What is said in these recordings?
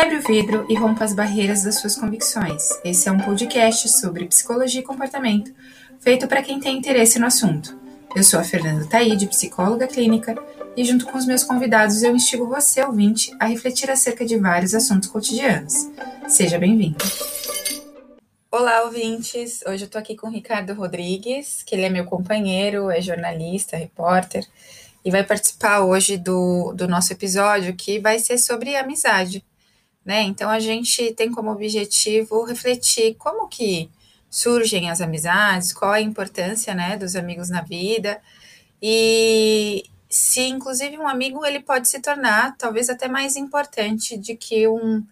Quebre o vidro e rompa as barreiras das suas convicções. Esse é um podcast sobre psicologia e comportamento, feito para quem tem interesse no assunto. Eu sou a Fernanda Taide, psicóloga clínica, e junto com os meus convidados eu instigo você, ouvinte, a refletir acerca de vários assuntos cotidianos. Seja bem-vindo! Olá, ouvintes! Hoje eu estou aqui com o Ricardo Rodrigues, que ele é meu companheiro, é jornalista, repórter, e vai participar hoje do, do nosso episódio que vai ser sobre amizade né? Então a gente tem como objetivo refletir como que surgem as amizades, qual a importância, né, dos amigos na vida e se inclusive um amigo ele pode se tornar talvez até mais importante de que um,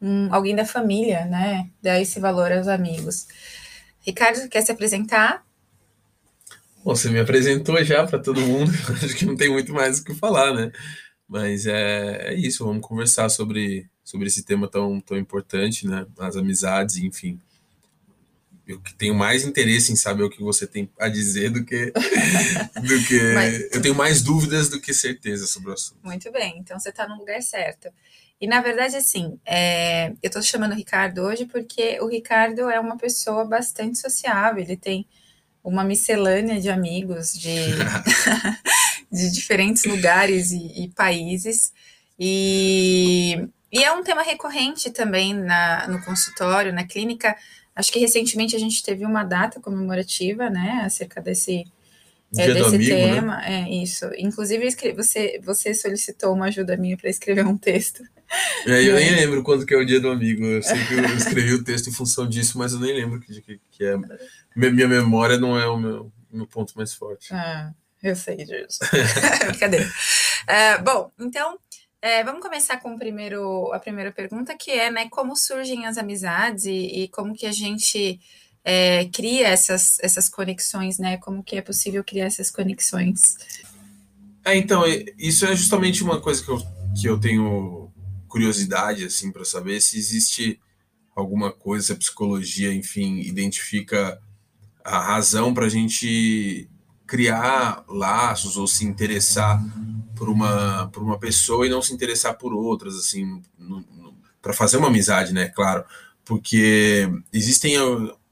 um alguém da família, né? Dar esse valor aos amigos. Ricardo, quer se apresentar? Você me apresentou já para todo mundo, acho que não tem muito mais o que falar, né? Mas é, é isso, vamos conversar sobre sobre esse tema tão, tão importante, né? As amizades, enfim. Eu tenho mais interesse em saber o que você tem a dizer do que. do que Mas, eu tenho mais dúvidas do que certeza sobre o assunto. Muito bem, então você está no lugar certo. E na verdade, assim, é, eu estou chamando o Ricardo hoje porque o Ricardo é uma pessoa bastante sociável, ele tem uma miscelânea de amigos de, de diferentes lugares e, e países. E e é um tema recorrente também na, no consultório, na clínica. Acho que recentemente a gente teve uma data comemorativa, né, acerca desse, é, desse amigo, né? tema. Né? É isso. Inclusive, você, você solicitou uma ajuda minha para escrever um texto. É, eu nem lembro quando que é o dia do amigo. Eu sei que eu escrevi o texto em função disso, mas eu nem lembro que, que, que é. Minha memória não é o meu, meu ponto mais forte. Ah, eu sei disso. Brincadeira. Uh, bom, então é, vamos começar com primeiro, a primeira pergunta, que é, né, como surgem as amizades e, e como que a gente é, cria essas, essas conexões, né? Como que é possível criar essas conexões? É, então, isso é justamente uma coisa que eu, que eu tenho curiosidade, assim, para saber se existe alguma coisa, se a psicologia, enfim, identifica a razão para a gente criar laços ou se interessar por uma, por uma pessoa e não se interessar por outras, assim, para fazer uma amizade, né? Claro, porque existem,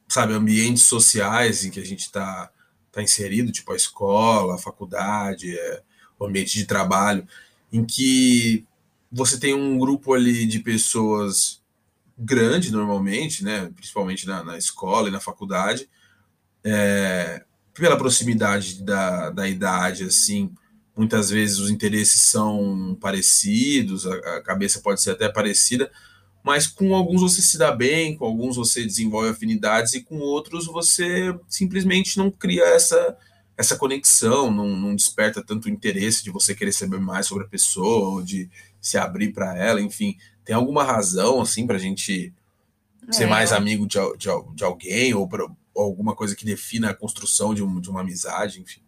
sabe, ambientes sociais em que a gente está tá inserido, tipo a escola, a faculdade, é, o ambiente de trabalho, em que você tem um grupo ali de pessoas grande normalmente, né? Principalmente na, na escola e na faculdade, é, pela proximidade da, da idade, assim, muitas vezes os interesses são parecidos, a, a, cabeça pode ser até parecida, mas com alguns você se dá bem, com alguns você desenvolve afinidades e com outros você simplesmente não cria essa essa conexão, não, não desperta tanto interesse de você querer saber mais sobre a pessoa ou de se abrir para ela, enfim, tem alguma razão assim para a gente é. ser mais amigo de, de, de alguém ou, ou alguma coisa que defina a construção de, um, de uma amizade, enfim.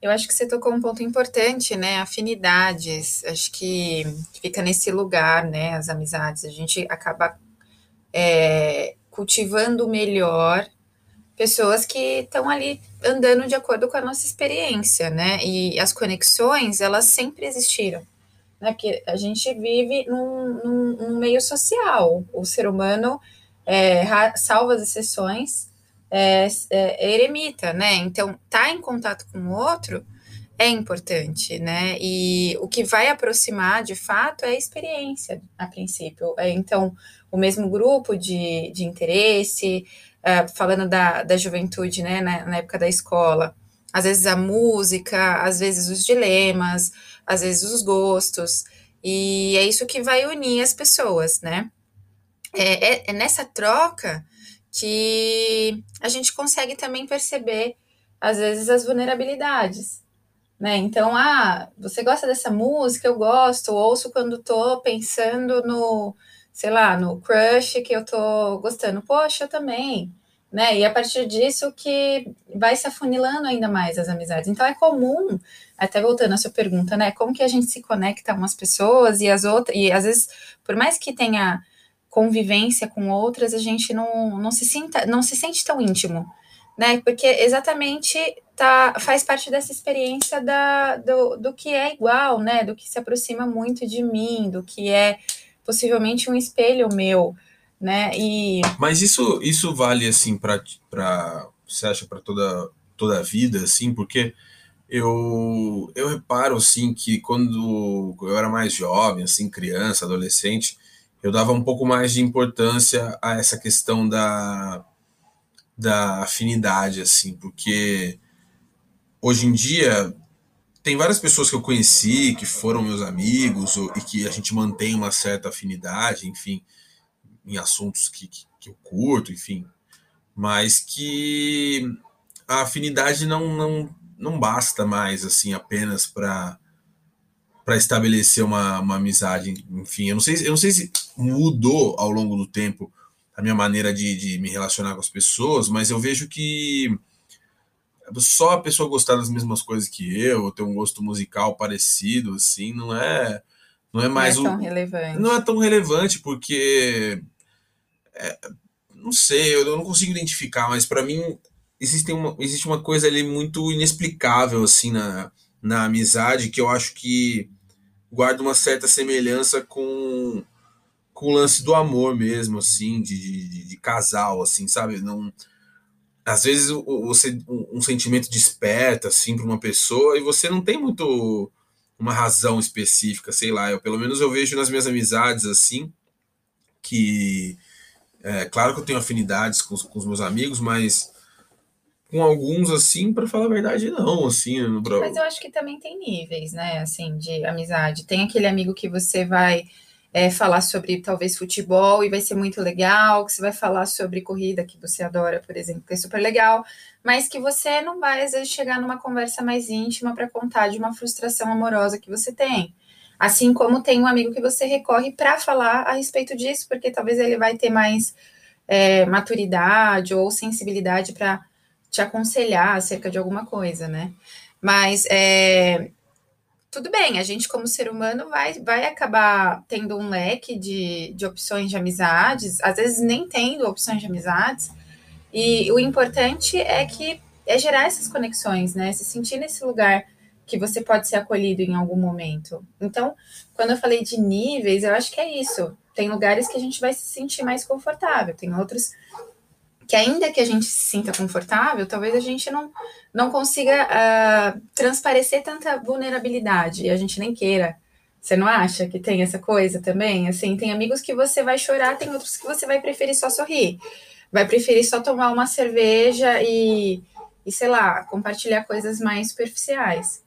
Eu acho que você tocou um ponto importante, né? Afinidades. Acho que fica nesse lugar, né? As amizades. A gente acaba é, cultivando melhor pessoas que estão ali andando de acordo com a nossa experiência, né? E as conexões, elas sempre existiram. Né? Porque a gente vive num, num, num meio social. O ser humano, é, as exceções, é, é, eremita, né? Então, estar tá em contato com o outro é importante, né? E o que vai aproximar, de fato, é a experiência, a princípio. É, então, o mesmo grupo de, de interesse, é, falando da, da juventude, né, na, na época da escola, às vezes a música, às vezes os dilemas, às vezes os gostos, e é isso que vai unir as pessoas, né? É, é, é nessa troca que a gente consegue também perceber, às vezes, as vulnerabilidades. Né? Então, ah, você gosta dessa música? Eu gosto, ouço quando tô pensando no, sei lá, no crush que eu tô gostando. Poxa, eu também. Né? E a partir disso que vai se afunilando ainda mais as amizades. Então é comum, até voltando à sua pergunta, né? Como que a gente se conecta umas pessoas e as outras, e às vezes, por mais que tenha convivência com outras, a gente não, não, se, sinta, não se sente tão íntimo, né? Porque exatamente tá, faz parte dessa experiência da, do, do que é igual, né? Do que se aproxima muito de mim, do que é possivelmente um espelho meu, né? E Mas isso isso vale assim para você acha para toda toda a vida assim, porque eu eu reparo assim que quando eu era mais jovem, assim, criança, adolescente, eu dava um pouco mais de importância a essa questão da da afinidade assim, porque hoje em dia tem várias pessoas que eu conheci, que foram meus amigos, e que a gente mantém uma certa afinidade, enfim, em assuntos que, que, que eu curto, enfim, mas que a afinidade não, não, não basta mais, assim, apenas para para estabelecer uma, uma amizade, enfim, eu não sei, eu não sei se mudou ao longo do tempo a minha maneira de, de me relacionar com as pessoas, mas eu vejo que só a pessoa gostar das mesmas coisas que eu, ter um gosto musical parecido, assim, não é não é mais não é tão o, relevante. Não é tão relevante porque é, não sei, eu não consigo identificar, mas para mim existe uma, existe uma coisa ali muito inexplicável assim na, na amizade que eu acho que guarda uma certa semelhança com com o lance do amor mesmo, assim, de, de, de casal, assim, sabe? Não, às vezes você um sentimento desperta assim para uma pessoa e você não tem muito uma razão específica, sei lá. Eu pelo menos eu vejo nas minhas amizades assim que é claro que eu tenho afinidades com, com os meus amigos, mas com alguns assim, para falar a verdade, não, assim. Mas eu acho que também tem níveis, né, assim, de amizade. Tem aquele amigo que você vai é, falar sobre talvez futebol e vai ser muito legal, que você vai falar sobre corrida, que você adora, por exemplo, que é super legal, mas que você não vai, às vezes, chegar numa conversa mais íntima para contar de uma frustração amorosa que você tem. Assim como tem um amigo que você recorre para falar a respeito disso, porque talvez ele vai ter mais é, maturidade ou sensibilidade para te aconselhar acerca de alguma coisa, né? Mas é, tudo bem, a gente, como ser humano, vai, vai acabar tendo um leque de, de opções de amizades, às vezes nem tendo opções de amizades, e o importante é que é gerar essas conexões, né? Se sentir nesse lugar que você pode ser acolhido em algum momento. Então, quando eu falei de níveis, eu acho que é isso. Tem lugares que a gente vai se sentir mais confortável, tem outros que ainda que a gente se sinta confortável, talvez a gente não, não consiga uh, transparecer tanta vulnerabilidade e a gente nem queira. Você não acha que tem essa coisa também? Assim, tem amigos que você vai chorar, tem outros que você vai preferir só sorrir. Vai preferir só tomar uma cerveja e, e sei lá, compartilhar coisas mais superficiais.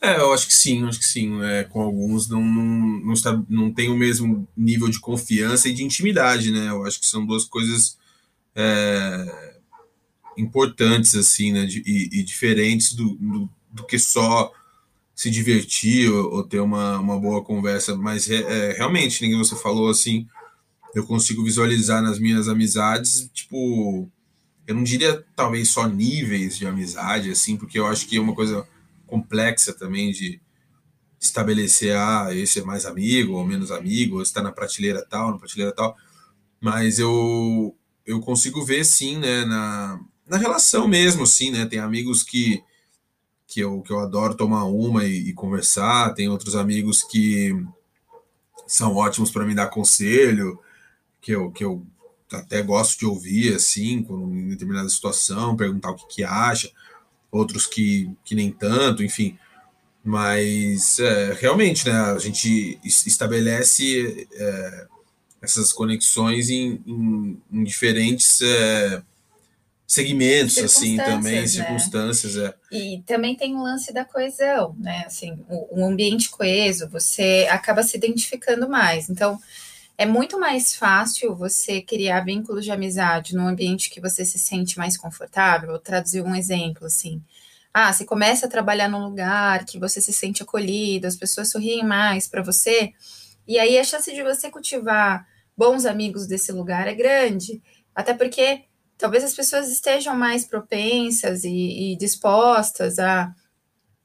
É, eu acho que sim, acho que sim. É, com alguns não, não, não, está, não tem o mesmo nível de confiança e de intimidade, né? Eu acho que são duas coisas é, importantes assim, né, de, e, e, diferentes do, do, do, que só se divertir ou, ou, ter uma, uma boa conversa, mas é, realmente, ninguém você falou assim, eu consigo visualizar nas minhas amizades, tipo, eu não diria talvez só níveis de amizade, assim, porque eu acho que é uma coisa complexa também de estabelecer, ah, esse é mais amigo ou menos amigo, ou está na prateleira tal, na prateleira tal, mas eu eu consigo ver sim, né, na, na relação mesmo, assim, né? Tem amigos que, que, eu, que eu adoro tomar uma e, e conversar, tem outros amigos que são ótimos para me dar conselho, que eu, que eu até gosto de ouvir, assim, em determinada situação, perguntar o que, que acha, outros que, que nem tanto, enfim. Mas é, realmente, né, a gente estabelece é, essas conexões em, em, em diferentes é, segmentos, assim, também, né? circunstâncias. É. E também tem o lance da coesão, né? Assim, o, um ambiente coeso, você acaba se identificando mais. Então, é muito mais fácil você criar vínculos de amizade num ambiente que você se sente mais confortável. Vou traduzir um exemplo, assim. Ah, você começa a trabalhar num lugar que você se sente acolhido, as pessoas sorriem mais para você, e aí a chance de você cultivar bons amigos desse lugar é grande, até porque talvez as pessoas estejam mais propensas e, e dispostas a,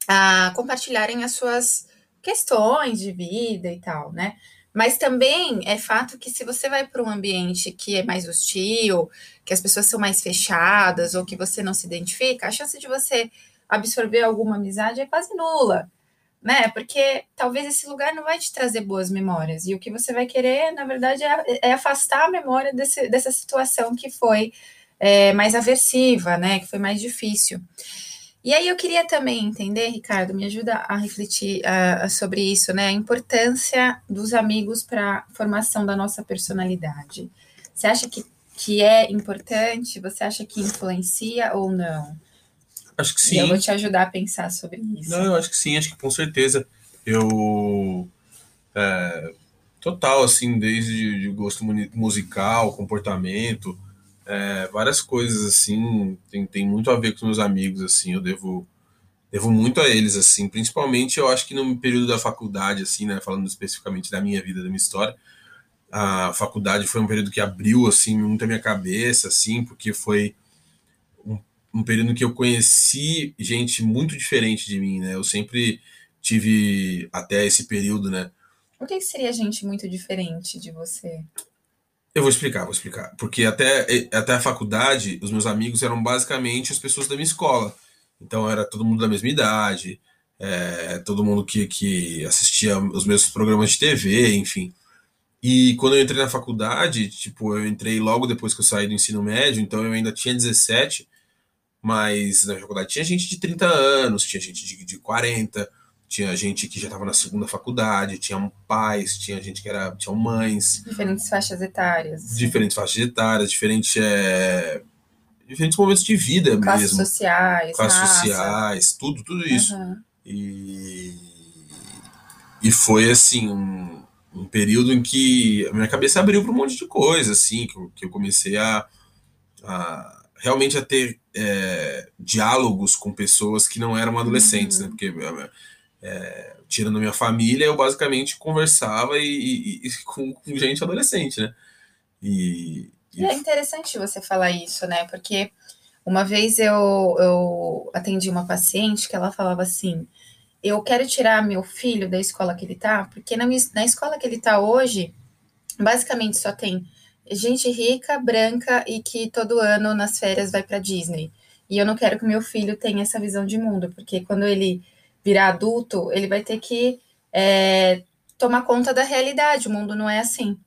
a compartilharem as suas questões de vida e tal, né? Mas também é fato que se você vai para um ambiente que é mais hostil, que as pessoas são mais fechadas ou que você não se identifica, a chance de você absorver alguma amizade é quase nula. Né? Porque talvez esse lugar não vai te trazer boas memórias. E o que você vai querer, na verdade, é, é afastar a memória desse, dessa situação que foi é, mais aversiva, né? Que foi mais difícil. E aí eu queria também entender, Ricardo, me ajuda a refletir uh, sobre isso, né? A importância dos amigos para a formação da nossa personalidade. Você acha que, que é importante? Você acha que influencia ou não? Acho que sim. E eu vou te ajudar a pensar sobre isso. Não, eu acho que sim, acho que com certeza. Eu. É, total, assim, desde de gosto musical, comportamento, é, várias coisas, assim, tem, tem muito a ver com os meus amigos, assim, eu devo. Devo muito a eles, assim, principalmente eu acho que no período da faculdade, assim, né, falando especificamente da minha vida, da minha história, a faculdade foi um período que abriu, assim, muito a minha cabeça, assim, porque foi um período que eu conheci gente muito diferente de mim, né? Eu sempre tive até esse período, né? O que seria gente muito diferente de você? Eu vou explicar, vou explicar. Porque até, até a faculdade, os meus amigos eram basicamente as pessoas da minha escola. Então era todo mundo da mesma idade, é, todo mundo que, que assistia os meus programas de TV, enfim. E quando eu entrei na faculdade, tipo, eu entrei logo depois que eu saí do ensino médio, então eu ainda tinha 17 mas na faculdade tinha gente de 30 anos, tinha gente de, de 40, tinha gente que já estava na segunda faculdade, tinha pais, tinha gente que era, tinha mães. Diferentes faixas etárias. Assim. Diferentes faixas etárias, diferentes, é, diferentes momentos de vida Classes mesmo. sociais. Classes raça. sociais, tudo, tudo isso. Uhum. E, e foi assim, um, um período em que a minha cabeça abriu para um monte de coisa, assim, que eu, que eu comecei a, a realmente a ter é, diálogos com pessoas que não eram adolescentes, né? uhum. né? Porque é, tirando minha família, eu basicamente conversava e, e, e com, com, gente adolescente, né? E, e, é interessante você falar isso, né? Porque uma vez eu, eu atendi uma paciente que ela falava assim: eu quero tirar meu filho da escola que ele tá, porque na, minha, na escola que ele tá hoje, basicamente só tem gente rica, branca e que todo ano nas férias vai para Disney. E eu não quero que meu filho tenha essa visão de mundo, porque quando ele virar adulto, ele vai ter que é, tomar conta da realidade. O mundo não é assim,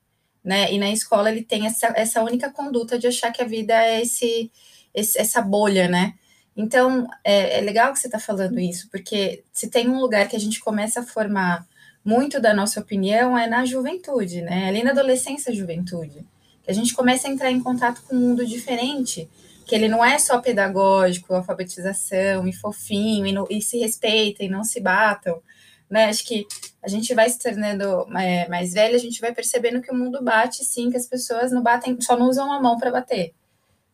né? E na escola ele tem essa, essa única conduta de achar que a vida é esse, esse essa bolha, né? Então é, é legal que você está falando isso, porque se tem um lugar que a gente começa a formar muito da nossa opinião é na juventude, né? Ali na adolescência, juventude que a gente começa a entrar em contato com um mundo diferente, que ele não é só pedagógico, alfabetização e fofinho, e, no, e se respeitem, não se batam, né? Acho que a gente vai se tornando é, mais velha, a gente vai percebendo que o mundo bate, sim, que as pessoas não batem, só não usam a mão para bater,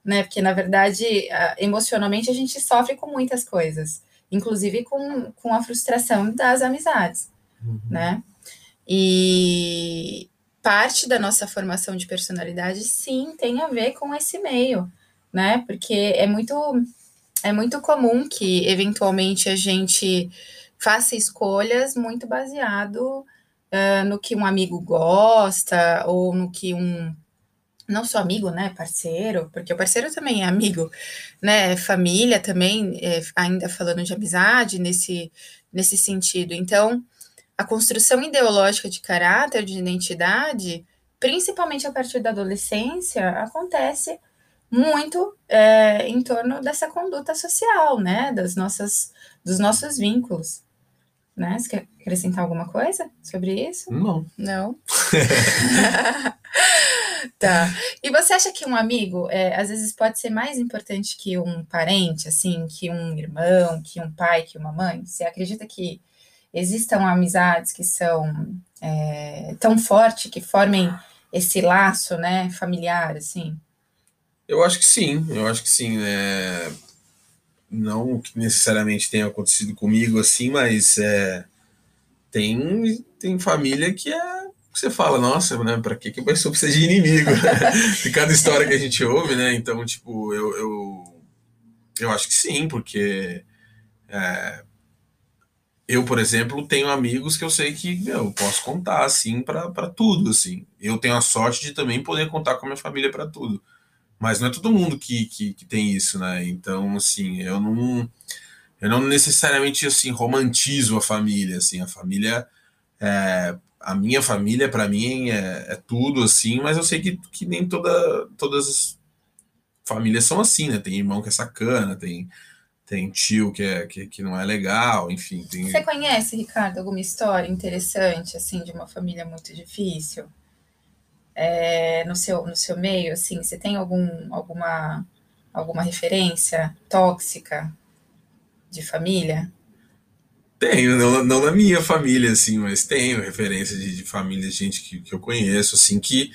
né? Porque, na verdade, emocionalmente a gente sofre com muitas coisas, inclusive com, com a frustração das amizades, uhum. né? E, parte da nossa formação de personalidade, sim, tem a ver com esse meio, né? Porque é muito, é muito comum que, eventualmente, a gente faça escolhas muito baseado uh, no que um amigo gosta ou no que um não só amigo, né, parceiro, porque o parceiro também é amigo, né, família também, é, ainda falando de amizade nesse, nesse sentido. Então, a construção ideológica de caráter, de identidade, principalmente a partir da adolescência, acontece muito é, em torno dessa conduta social, né? Das nossas, dos nossos vínculos. Né? Você quer acrescentar alguma coisa sobre isso? Não. Não? tá. E você acha que um amigo, é, às vezes, pode ser mais importante que um parente, assim, que um irmão, que um pai, que uma mãe? Você acredita que existam amizades que são é, tão fortes, que formem esse laço, né, familiar, assim? Eu acho que sim, eu acho que sim, né? Não que necessariamente tenha acontecido comigo assim, mas é, tem, tem família que é você fala, nossa, né, pra que que a pessoa precisa de inimigo? de cada história que a gente ouve, né? Então, tipo, eu, eu, eu acho que sim, porque é, eu, por exemplo, tenho amigos que eu sei que meu, eu posso contar assim para tudo, assim. Eu tenho a sorte de também poder contar com a minha família para tudo. Mas não é todo mundo que, que, que, tem isso, né? Então, assim, eu não eu não necessariamente assim romantizo a família, assim, a família é, a minha família para mim é, é, tudo assim, mas eu sei que, que nem toda todas as famílias são assim, né? Tem irmão que é sacana, tem tem tio que, é, que, que não é legal, enfim. Tem... Você conhece, Ricardo, alguma história interessante, assim, de uma família muito difícil? É, no, seu, no seu meio, assim, você tem algum, alguma, alguma referência tóxica de família? Tenho, não, não na minha família, assim, mas tenho referência de, de família, de gente que, que eu conheço, assim, que,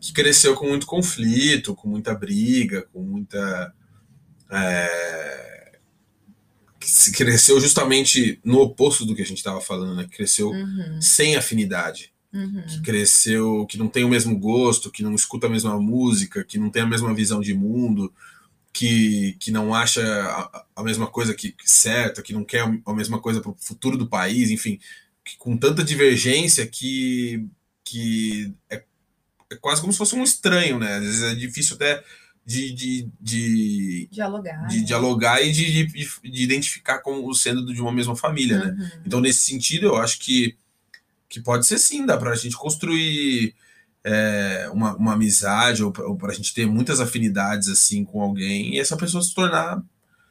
que cresceu com muito conflito, com muita briga, com muita. É, que cresceu justamente no oposto do que a gente estava falando, né? Cresceu uhum. sem afinidade. Uhum. Que cresceu, que não tem o mesmo gosto, que não escuta a mesma música, que não tem a mesma visão de mundo, que, que não acha a, a mesma coisa que, que, certa, que não quer a mesma coisa para o futuro do país, enfim, que, com tanta divergência que, que é, é, quase como se fosse um estranho, né? Às vezes é difícil até de, de, de dialogar, de, né? dialogar e de, de, de, identificar como sendo de uma mesma família, né? uhum. né? Então, nesse sentido, eu acho que, que pode ser sim, dá para a gente construir é, uma, uma amizade ou para a gente ter muitas afinidades assim com alguém e essa pessoa se tornar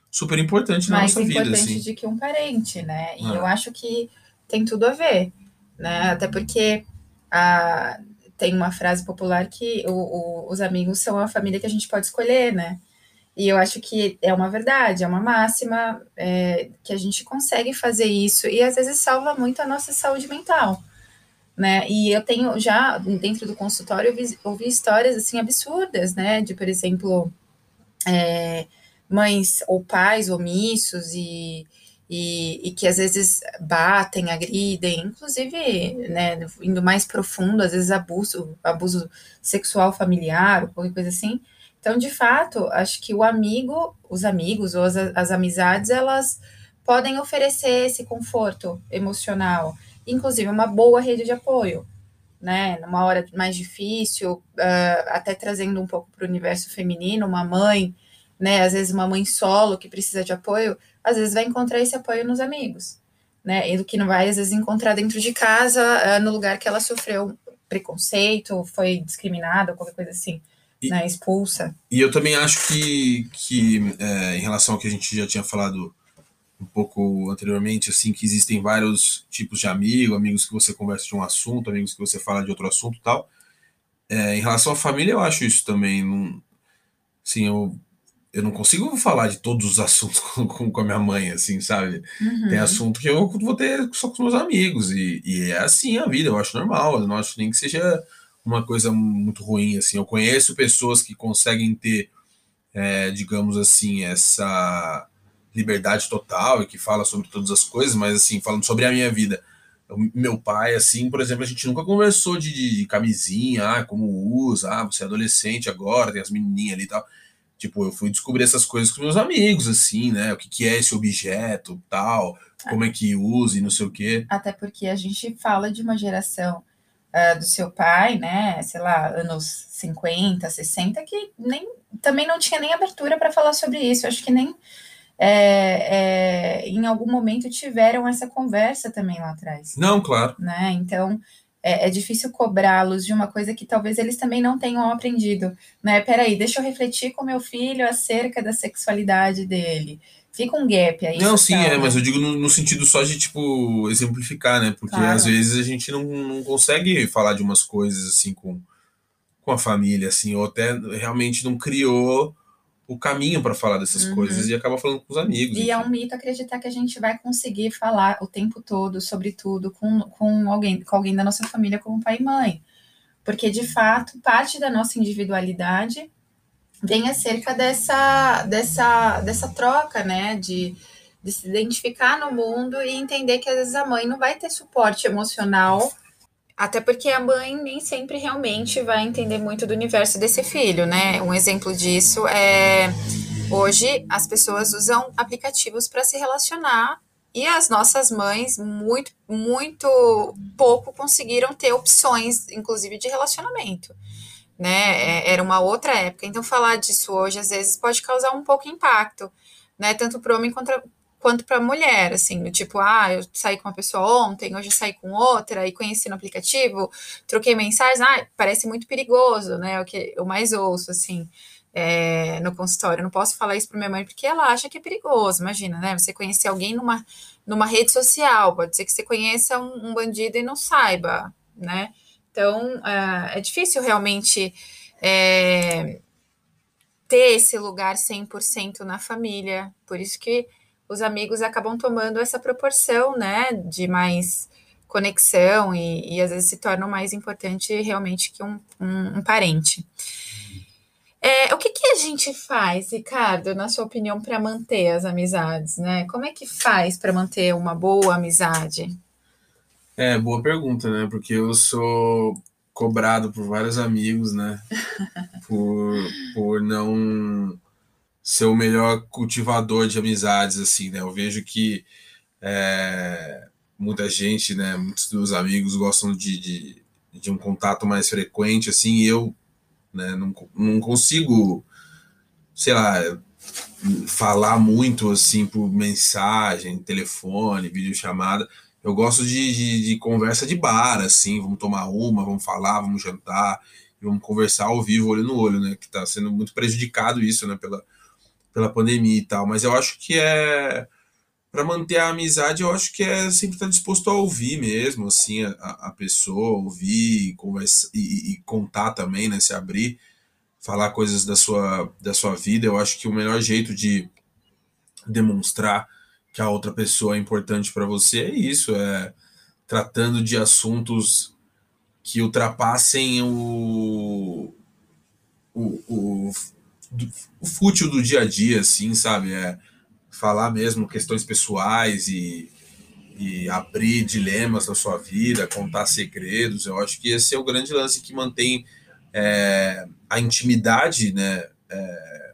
super importante na Mais nossa vida. Mais importante assim. de que um parente, né? E ah. eu acho que tem tudo a ver, né? Até porque a, tem uma frase popular que o, o, os amigos são a família que a gente pode escolher, né? E eu acho que é uma verdade, é uma máxima é, que a gente consegue fazer isso e às vezes salva muito a nossa saúde mental né? E eu tenho já dentro do consultório ouvi, ouvi histórias assim absurdas, né? De por exemplo é, mães ou pais omissos e, e, e, que às vezes batem, agridem, inclusive, né? Indo mais profundo, às vezes abuso, abuso sexual familiar ou qualquer coisa assim. Então, de fato, acho que o amigo, os amigos ou as, as amizades, elas podem oferecer esse conforto emocional inclusive uma boa rede de apoio, né? Numa hora mais difícil, uh, até trazendo um pouco para o universo feminino, uma mãe, né? Às vezes uma mãe solo que precisa de apoio, às vezes vai encontrar esse apoio nos amigos, né? E do que não vai, às vezes, encontrar dentro de casa, uh, no lugar que ela sofreu preconceito, foi discriminada, qualquer coisa assim. E, né, expulsa. E eu também acho que, que é, em relação ao que a gente já tinha falado um pouco anteriormente, assim, que existem vários tipos de amigo, amigos que você conversa de um assunto, amigos que você fala de outro assunto tal. É, em relação à família, eu acho isso também. Não, assim, eu, eu não consigo falar de todos os assuntos com, com, a minha mãe, assim, sabe? Uhum. Tem assunto que eu vou ter só com os meus amigos, e, e é assim a vida, eu acho normal, eu não acho nem que seja uma coisa muito ruim, assim. Eu conheço pessoas que conseguem ter, é, digamos assim, essa liberdade total e que fala sobre todas as coisas, mas assim, falando sobre a minha vida. Meu pai, assim, por exemplo, a gente nunca conversou de, de camisinha, ah, como usa, ah, você é adolescente agora, tem as menininhas ali e tal. Tipo, eu fui descobrir essas coisas com meus amigos, assim, né? O que, que é esse objeto, tal, como é que usa e não sei o quê. Até porque a gente fala de uma geração uh, do seu pai, né? Sei lá, anos 50, 60, que nem também não tinha nem abertura para falar sobre isso. Eu acho que nem é, é, em algum momento tiveram essa conversa também lá atrás. Não, claro. Né? Então é, é difícil cobrá-los de uma coisa que talvez eles também não tenham aprendido. Né? Peraí, deixa eu refletir com meu filho acerca da sexualidade dele. Fica um gap aí. Não, sim, é, né? mas eu digo no, no, sentido só de, tipo, exemplificar, né? Porque claro. às vezes a gente não, não consegue falar de umas coisas assim com, com a família, assim, ou até realmente não criou o caminho para falar dessas uhum. coisas e acaba falando com os amigos. E enfim. é um mito acreditar que a gente vai conseguir falar o tempo todo sobre tudo com, com alguém, com alguém da nossa família, como pai e mãe. Porque, de fato, parte da nossa individualidade vem acerca dessa, dessa, dessa troca, né? De, de se identificar no mundo e entender que às vezes a mãe não vai ter suporte emocional até porque a mãe nem sempre realmente vai entender muito do universo desse filho, né? Um exemplo disso é hoje as pessoas usam aplicativos para se relacionar e as nossas mães muito muito pouco conseguiram ter opções, inclusive de relacionamento, né? É, era uma outra época. Então falar disso hoje às vezes pode causar um pouco impacto, né? Tanto para o homem quanto para mulher, assim, do tipo, ah, eu saí com uma pessoa ontem, hoje saí com outra e conheci no aplicativo, troquei mensagens, ah, parece muito perigoso, né? O que eu mais ouço, assim, é, no consultório. Eu não posso falar isso para minha mãe porque ela acha que é perigoso, imagina, né? Você conhecer alguém numa, numa rede social, pode ser que você conheça um, um bandido e não saiba, né? Então, é, é difícil realmente. É, ter esse lugar 100% na família. Por isso que os amigos acabam tomando essa proporção, né, de mais conexão e, e às vezes se tornam mais importante realmente que um, um, um parente. É, o que, que a gente faz, Ricardo, na sua opinião, para manter as amizades, né? Como é que faz para manter uma boa amizade? É, boa pergunta, né? Porque eu sou cobrado por vários amigos, né? por, por não ser o melhor cultivador de amizades, assim, né? Eu vejo que é, muita gente, né? Muitos dos amigos gostam de, de, de, um contato mais frequente, assim, e eu né, não, não consigo, sei lá, falar muito, assim, por mensagem, telefone, videochamada, eu gosto de, de, de, conversa de bar, assim, vamos tomar uma, vamos falar, vamos jantar, vamos conversar ao vivo, olho no olho, né? Que está sendo muito prejudicado isso, né? Pela, pela pandemia e tal. Mas eu acho que é para manter a amizade, eu acho que é sempre estar disposto a ouvir mesmo, assim, a, a pessoa, ouvir conversa, e, e, contar também, né? Se abrir, falar coisas da sua, da sua vida. Eu acho que o melhor jeito de demonstrar que a outra pessoa é importante para você é isso, é tratando de assuntos que ultrapassem o, o, o, o fútil do dia a dia, assim, sabe? É falar mesmo questões pessoais e, e abrir dilemas da sua vida, contar segredos. Eu acho que esse é o grande lance que mantém é, a intimidade né, é,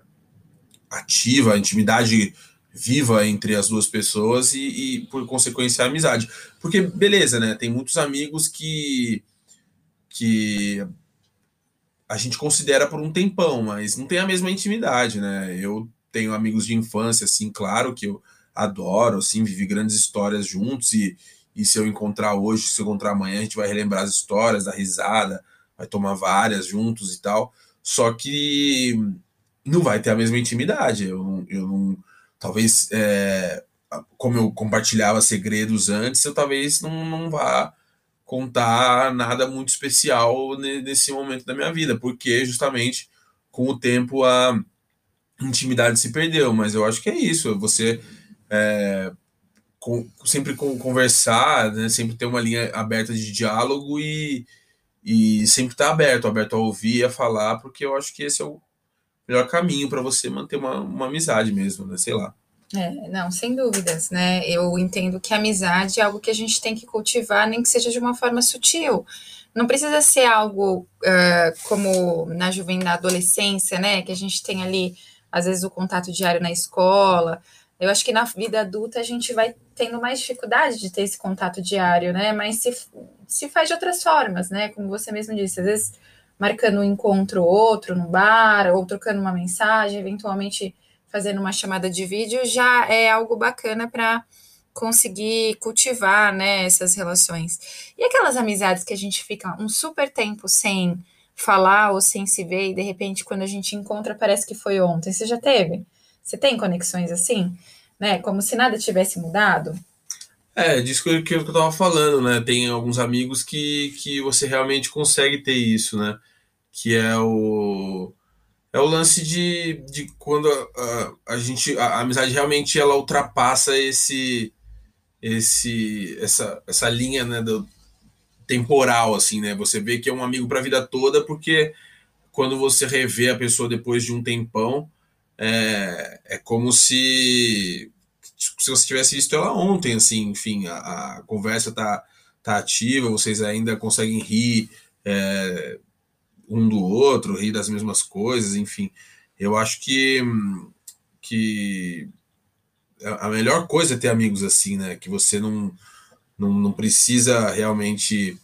ativa, a intimidade viva entre as duas pessoas e, e, por consequência, a amizade. Porque, beleza, né? Tem muitos amigos que, que a gente considera por um tempão, mas não tem a mesma intimidade, né? Eu tenho amigos de infância, assim, claro que eu adoro, assim, vivi grandes histórias juntos e, e se eu encontrar hoje, se eu encontrar amanhã, a gente vai relembrar as histórias, da risada, vai tomar várias juntos e tal. Só que não vai ter a mesma intimidade. Eu, eu não talvez é, como eu compartilhava segredos antes, eu talvez não, não vá contar nada muito especial nesse momento da minha vida, porque justamente com o tempo a intimidade se perdeu. Mas eu acho que é isso, você é, com, sempre conversar, né, sempre ter uma linha aberta de diálogo e, e sempre estar tá aberto, aberto a ouvir, a falar, porque eu acho que esse é o melhor caminho para você manter uma, uma amizade mesmo, né? Sei lá. É, não, sem dúvidas, né? Eu entendo que a amizade é algo que a gente tem que cultivar, nem que seja de uma forma sutil. Não precisa ser algo uh, como na juventude, na adolescência, né? Que a gente tem ali, às vezes, o contato diário na escola. Eu acho que na vida adulta a gente vai tendo mais dificuldade de ter esse contato diário, né? Mas se, se faz de outras formas, né? Como você mesmo disse, às vezes marcando um encontro ou outro no bar, ou trocando uma mensagem, eventualmente fazendo uma chamada de vídeo, já é algo bacana para conseguir cultivar né, essas relações. E aquelas amizades que a gente fica um super tempo sem falar ou sem se ver, e de repente, quando a gente encontra, parece que foi ontem. Você já teve? Você tem conexões assim? Né? Como se nada tivesse mudado? É, disso que, que eu estava falando, né? Tem alguns amigos que, que você realmente consegue ter isso, né? que é o é o lance de, de quando a, a, gente a, a amizade realmente ela ultrapassa esse esse essa, essa linha né, do temporal assim né? Você vê que é um amigo para a vida toda porque quando você revê a pessoa depois de um tempão é, é como se se você tivesse visto ela ontem assim enfim a, a conversa tá tá ativa vocês ainda conseguem rir é, um do outro, rir das mesmas coisas, enfim. Eu acho que, que a melhor coisa é ter amigos assim, né? Que você não, não, não precisa realmente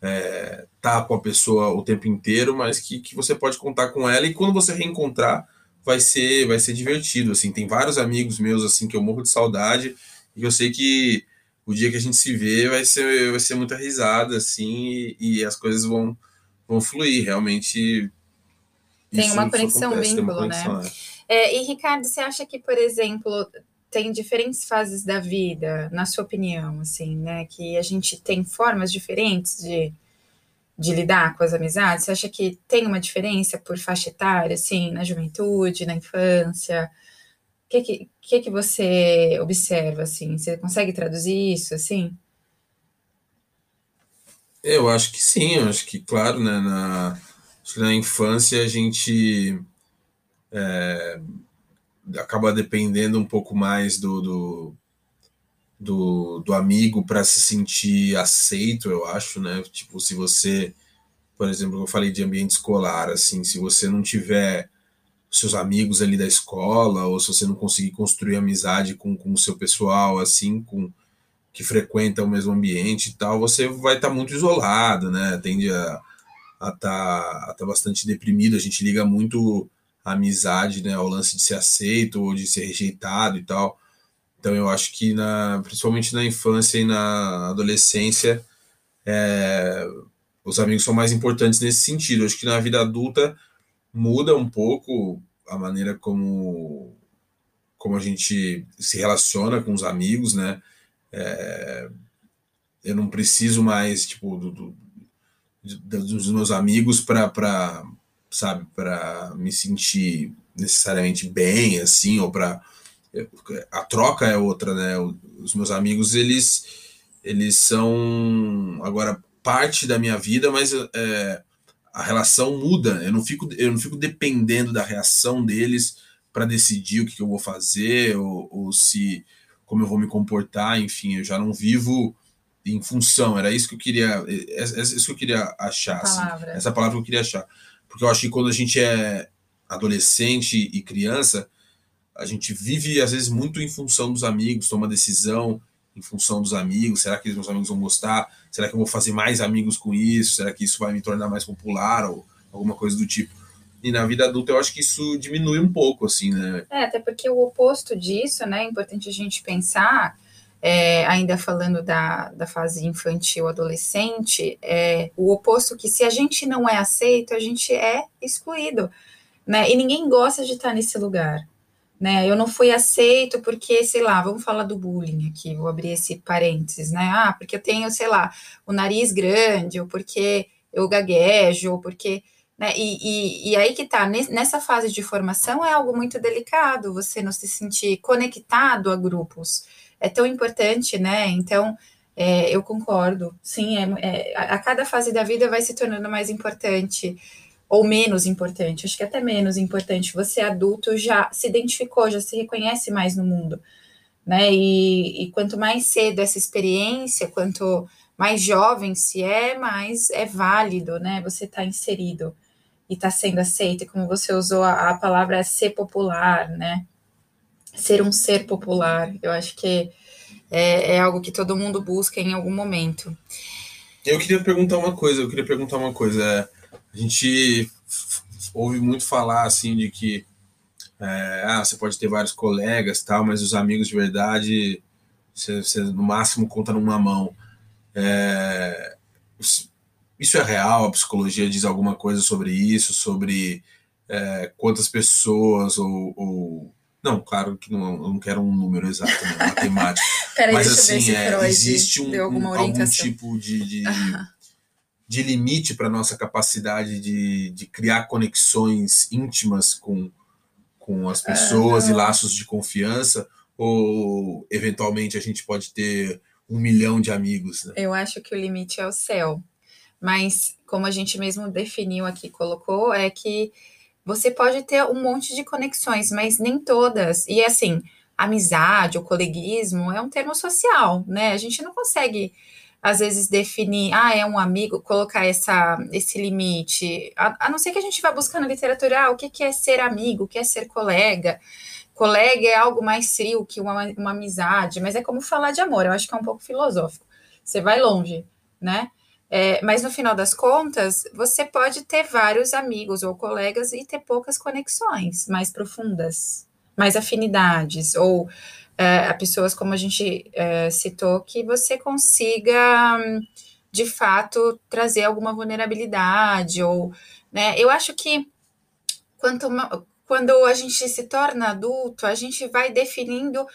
é, tá com a pessoa o tempo inteiro, mas que, que você pode contar com ela e quando você reencontrar, vai ser vai ser divertido, assim. Tem vários amigos meus assim que eu morro de saudade e eu sei que o dia que a gente se vê vai ser vai ser muita risada assim e, e as coisas vão vão fluir, realmente tem uma conexão, acontece, vínculo, uma né? conexão, né? É, e Ricardo, você acha que, por exemplo, tem diferentes fases da vida, na sua opinião, assim, né? Que a gente tem formas diferentes de, de lidar com as amizades? Você acha que tem uma diferença por faixa etária, assim, na juventude, na infância? O que que, que, que você observa, assim? Você consegue traduzir isso, assim? Eu acho que sim, eu acho que, claro, né, na, na infância a gente é, acaba dependendo um pouco mais do, do, do, do amigo para se sentir aceito, eu acho, né? Tipo, se você, por exemplo, eu falei de ambiente escolar, assim, se você não tiver seus amigos ali da escola, ou se você não conseguir construir amizade com, com o seu pessoal, assim, com que frequenta o mesmo ambiente e tal, você vai estar tá muito isolado, né? Tende a estar tá, tá bastante deprimido. A gente liga muito a amizade, né, ao lance de ser aceito ou de ser rejeitado e tal. Então eu acho que na, principalmente na infância e na adolescência, é, os amigos são mais importantes nesse sentido. Eu acho que na vida adulta muda um pouco a maneira como como a gente se relaciona com os amigos, né? É, eu não preciso mais tipo do, do, dos meus amigos para sabe, para me sentir necessariamente bem, assim, ou para a troca é outra, né? Os meus amigos eles eles são agora parte da minha vida, mas é, a relação muda. Eu não fico eu não fico dependendo da reação deles para decidir o que, eu vou fazer ou, ou se como eu vou me comportar. Enfim, eu já não vivo em função. Era isso que eu queria, é, é, é isso que eu queria achar. Assim, essa palavra que eu queria achar porque eu acho que quando a gente é adolescente e criança, a gente vive às vezes muito em função dos amigos, toma decisão em função dos amigos. Será que os meus amigos vão gostar? Será que eu vou fazer mais amigos com isso? Será que isso vai me tornar mais popular ou alguma coisa do tipo? E na vida adulta eu acho que isso diminui um pouco, assim, né? É, até porque o oposto disso, né? É importante a gente pensar é, ainda falando da, da fase infantil, adolescente, é o oposto que se a gente não é aceito, a gente é excluído, né? E ninguém gosta de estar nesse lugar, né? Eu não fui aceito porque, sei lá, vamos falar do bullying aqui, vou abrir esse parênteses, né? Ah, porque eu tenho, sei lá, o nariz grande, ou porque eu gaguejo, ou porque... Né? E, e, e, aí que tá, nessa fase de formação é algo muito delicado, você não se sentir conectado a grupos, é tão importante, né? Então, é, eu concordo. Sim, é, é, a cada fase da vida vai se tornando mais importante ou menos importante. Acho que até menos importante. Você adulto já se identificou, já se reconhece mais no mundo, né? E, e quanto mais cedo essa experiência, quanto mais jovem se é, mais é válido, né? Você está inserido e está sendo aceito. E como você usou a, a palavra ser popular, né? ser um ser popular. Eu acho que é, é, algo que todo mundo busca em algum momento. Eu queria perguntar uma coisa, eu queria perguntar uma coisa. É, a gente ouve muito falar assim de que é, ah, você pode ter vários colegas tal, mas os amigos de verdade você, você no máximo conta numa mão. É, isso é real? A psicologia diz alguma coisa sobre isso? Sobre é, quantas pessoas ou, ou não, claro que não, eu não quero um número exato, né, matemático. Peraí, mas assim, é, existe um, um algum tipo de, de, de limite para nossa capacidade de, de criar conexões íntimas com, com as pessoas e laços de confiança, ou eventualmente a gente pode ter um milhão de amigos? Né? Eu acho que o limite é o céu. Mas, como a gente mesmo definiu aqui, colocou, é que você pode ter um monte de conexões, mas nem todas. E assim, amizade ou coleguismo é um termo social, né? A gente não consegue às vezes definir, ah, é um amigo, colocar essa, esse limite, a, a não ser que a gente vá buscar na literatura, ah, o que, que é ser amigo, o que é ser colega. Colega é algo mais frio que uma, uma amizade, mas é como falar de amor, eu acho que é um pouco filosófico. Você vai longe, né? É, mas no final das contas, você pode ter vários amigos ou colegas e ter poucas conexões mais profundas, mais afinidades, ou é, pessoas, como a gente é, citou, que você consiga, de fato, trazer alguma vulnerabilidade, ou, né, eu acho que quanto, quando a gente se torna adulto, a gente vai definindo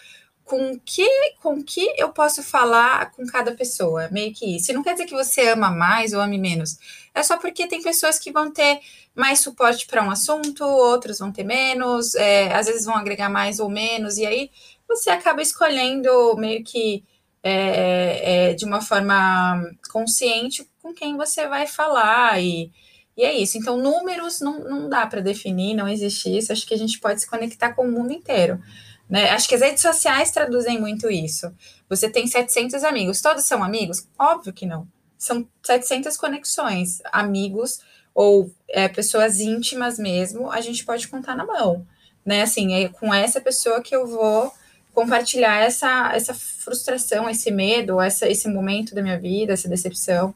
com que com que eu posso falar com cada pessoa, meio que isso. E não quer dizer que você ama mais ou ame menos. É só porque tem pessoas que vão ter mais suporte para um assunto, outros vão ter menos, é, às vezes vão agregar mais ou menos, e aí você acaba escolhendo meio que é, é, é de uma forma consciente com quem você vai falar e, e é isso. Então, números não, não dá para definir, não existe isso. Acho que a gente pode se conectar com o mundo inteiro. Né? Acho que as redes sociais traduzem muito isso. Você tem 700 amigos, todos são amigos? Óbvio que não. São 700 conexões, amigos ou é, pessoas íntimas mesmo, a gente pode contar na mão, né? Assim, é com essa pessoa que eu vou compartilhar essa, essa frustração, esse medo, essa, esse momento da minha vida, essa decepção,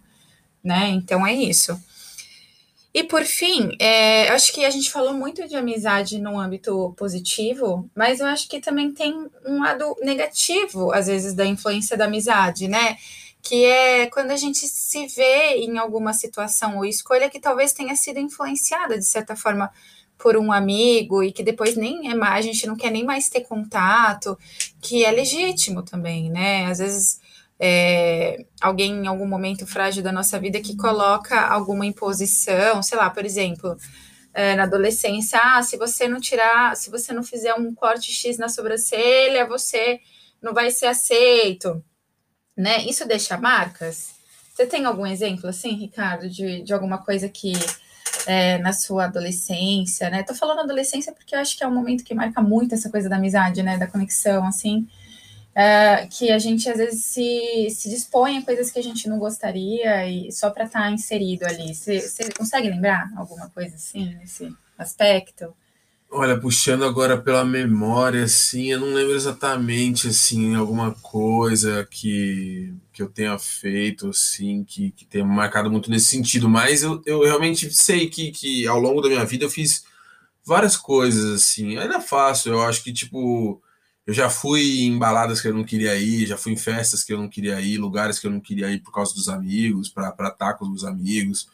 né? Então é isso. E por fim, é, acho que a gente falou muito de amizade no âmbito positivo, mas eu acho que também tem um lado negativo, às vezes, da influência da amizade, né? Que é quando a gente se vê em alguma situação ou escolha que talvez tenha sido influenciada, de certa forma, por um amigo e que depois nem é mais, a gente não quer nem mais ter contato, que é legítimo também, né? Às vezes é, alguém em algum momento frágil da nossa vida que coloca alguma imposição, sei lá, por exemplo, é, na adolescência, ah, se você não tirar, se você não fizer um corte X na sobrancelha, você não vai ser aceito, né? Isso deixa marcas? Você tem algum exemplo assim, Ricardo, de, de alguma coisa que é, na sua adolescência, né? Tô falando adolescência porque eu acho que é um momento que marca muito essa coisa da amizade, né? Da conexão, assim uh, que a gente às vezes se, se dispõe a coisas que a gente não gostaria e só para estar tá inserido ali. Você consegue lembrar alguma coisa assim nesse aspecto? Olha, puxando agora pela memória, assim, eu não lembro exatamente, assim, alguma coisa que, que eu tenha feito, assim, que, que tenha marcado muito nesse sentido, mas eu, eu realmente sei que, que ao longo da minha vida eu fiz várias coisas, assim, ainda faço, eu acho que, tipo, eu já fui em baladas que eu não queria ir, já fui em festas que eu não queria ir, lugares que eu não queria ir por causa dos amigos, para estar com os amigos.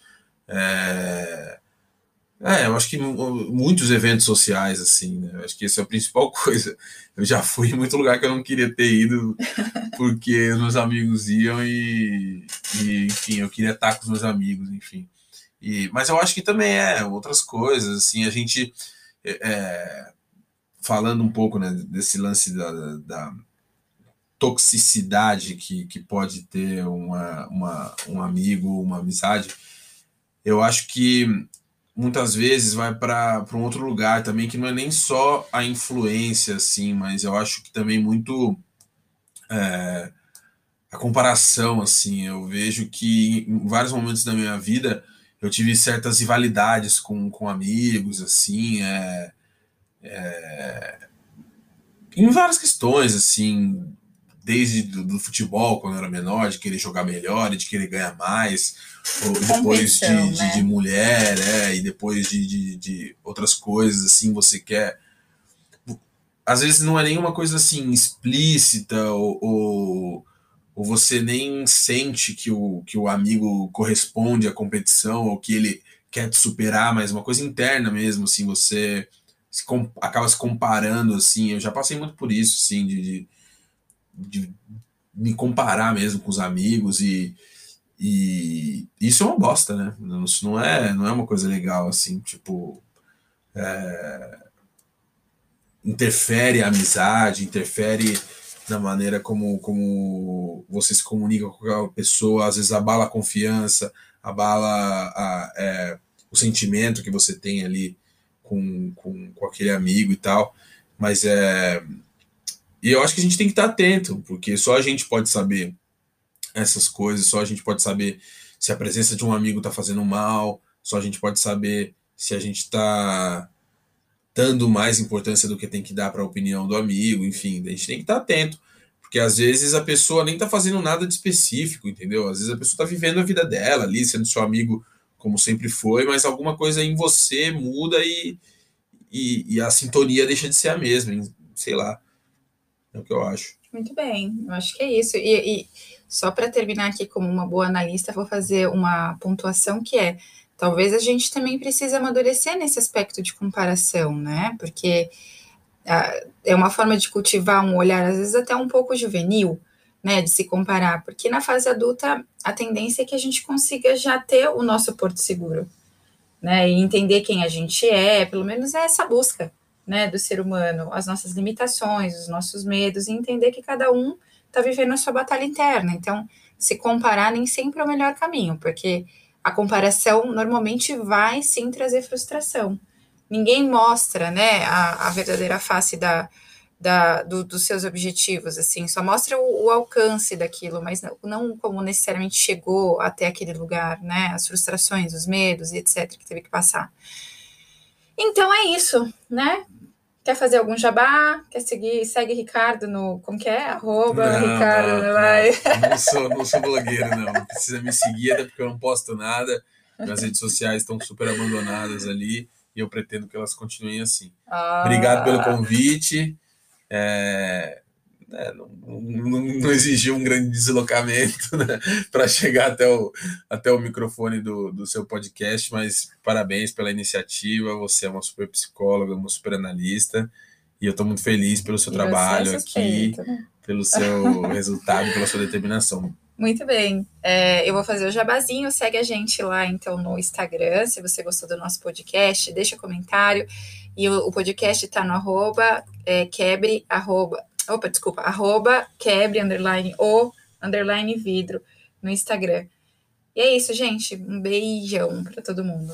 É... é, eu acho que muitos eventos sociais, assim, né? Eu acho que essa é a principal coisa. Eu já fui em muito lugar que eu não queria ter ido, porque meus amigos iam e, e, enfim, eu queria estar com os meus amigos, enfim. E, mas eu acho que também é outras coisas, assim, a gente. É, falando um pouco né, desse lance da, da toxicidade que, que pode ter uma, uma, um amigo, uma amizade, eu acho que muitas vezes vai para um outro lugar também, que não é nem só a influência, assim, mas eu acho que também muito é, a comparação, assim, eu vejo que em vários momentos da minha vida eu tive certas rivalidades com, com amigos, assim, é, é, em várias questões, assim, desde do, do, futebol, quando eu era menor, de querer jogar melhor e de querer ganhar mais, depois de, né? de, de, mulher, é, e depois de, de, de, outras coisas, assim, você quer. Às vezes não é nenhuma coisa assim explícita, ou, ou, ou você nem sente que o, que o amigo corresponde à competição, ou que ele quer te superar, mas uma coisa interna mesmo, assim, você se acaba se comparando, assim. Eu já passei muito por isso, assim, de, de, de me comparar mesmo com os amigos e, e isso é uma bosta, né? Isso não é, não é uma coisa legal, assim, tipo. É, interfere a amizade, interfere na maneira como, como você se comunica com a pessoa, às vezes abala a confiança, abala a, é, o sentimento que você tem ali com, com, com aquele amigo e tal. Mas é. E eu acho que a gente tem que estar atento, porque só a gente pode saber essas coisas, só a gente pode saber se a presença de um amigo está fazendo mal, só a gente pode saber se a gente está dando mais importância do que tem que dar para a opinião do amigo, enfim, a gente tem que estar atento, Porque às vezes a pessoa nem tá fazendo nada de específico, entendeu? Às vezes a pessoa tá vivendo a vida dela ali, sendo seu amigo como sempre foi, mas alguma coisa em você muda e, e, e a sintonia deixa de ser a mesma, sei lá. É o que eu acho. Muito bem, eu acho que é isso. E, e só para terminar aqui como uma boa analista, vou fazer uma pontuação que é talvez a gente também precise amadurecer nesse aspecto de comparação, né? Porque é uma forma de cultivar um olhar, às vezes até um pouco juvenil, né, de se comparar, porque na fase adulta a tendência é que a gente consiga já ter o nosso porto seguro, né, e entender quem a gente é, pelo menos é essa busca, né, do ser humano, as nossas limitações, os nossos medos, e entender que cada um está vivendo a sua batalha interna. Então, se comparar nem sempre é o melhor caminho, porque a comparação normalmente vai sim trazer frustração ninguém mostra, né, a, a verdadeira face da, da, do, dos seus objetivos, assim, só mostra o, o alcance daquilo, mas não, não, como necessariamente chegou até aquele lugar, né, as frustrações, os medos e etc, que teve que passar. Então é isso, né? Quer fazer algum jabá? Quer seguir? Segue Ricardo no. Como que é? Arroba não, Ricardo. Não, não, não, sou, não sou blogueiro, não. Não precisa me seguir, até porque eu não posto nada. Minhas redes sociais estão super abandonadas ali e eu pretendo que elas continuem assim. Ah. Obrigado pelo convite. É, né, não, não, não, exigiu um grande deslocamento né, para chegar até o, até o microfone do, do seu podcast, mas parabéns pela iniciativa. Você é uma super psicóloga, uma super analista, e eu estou muito feliz pelo seu e trabalho é aqui, né? pelo seu resultado, pela sua determinação. Muito bem. É, eu vou fazer o jabazinho. Segue a gente lá, então, no Instagram. Se você gostou do nosso podcast, deixa comentário. E o, o podcast está no arroba é, quebre, arroba, opa, desculpa, arroba quebre, underline, o, underline vidro, no Instagram. E é isso, gente. Um beijão para todo mundo.